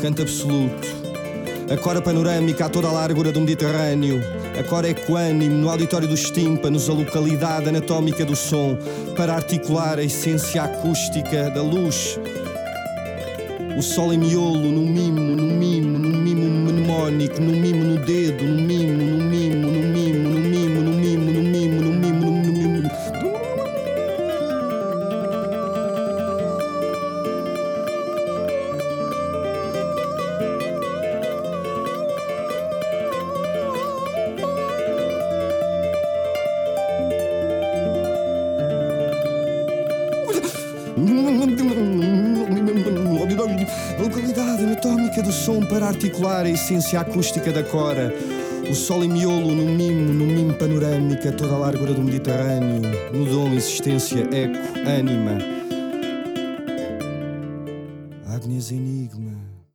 canto absoluto. A cora panorâmica a toda a largura do Mediterrâneo. A cora equânime no auditório dos tímpanos, a localidade anatómica do som, para articular a essência acústica da luz. O sol em miolo, no mimo, no mimo, no mimo mnemónico, no mimo no dedo, no mimo, no Localidade anatómica do som para articular a essência acústica da cora. O sol em miolo no mimo, no mimo panorâmica, toda a largura do Mediterrâneo. No dom, existência, eco, ânima. Agnes Enigma.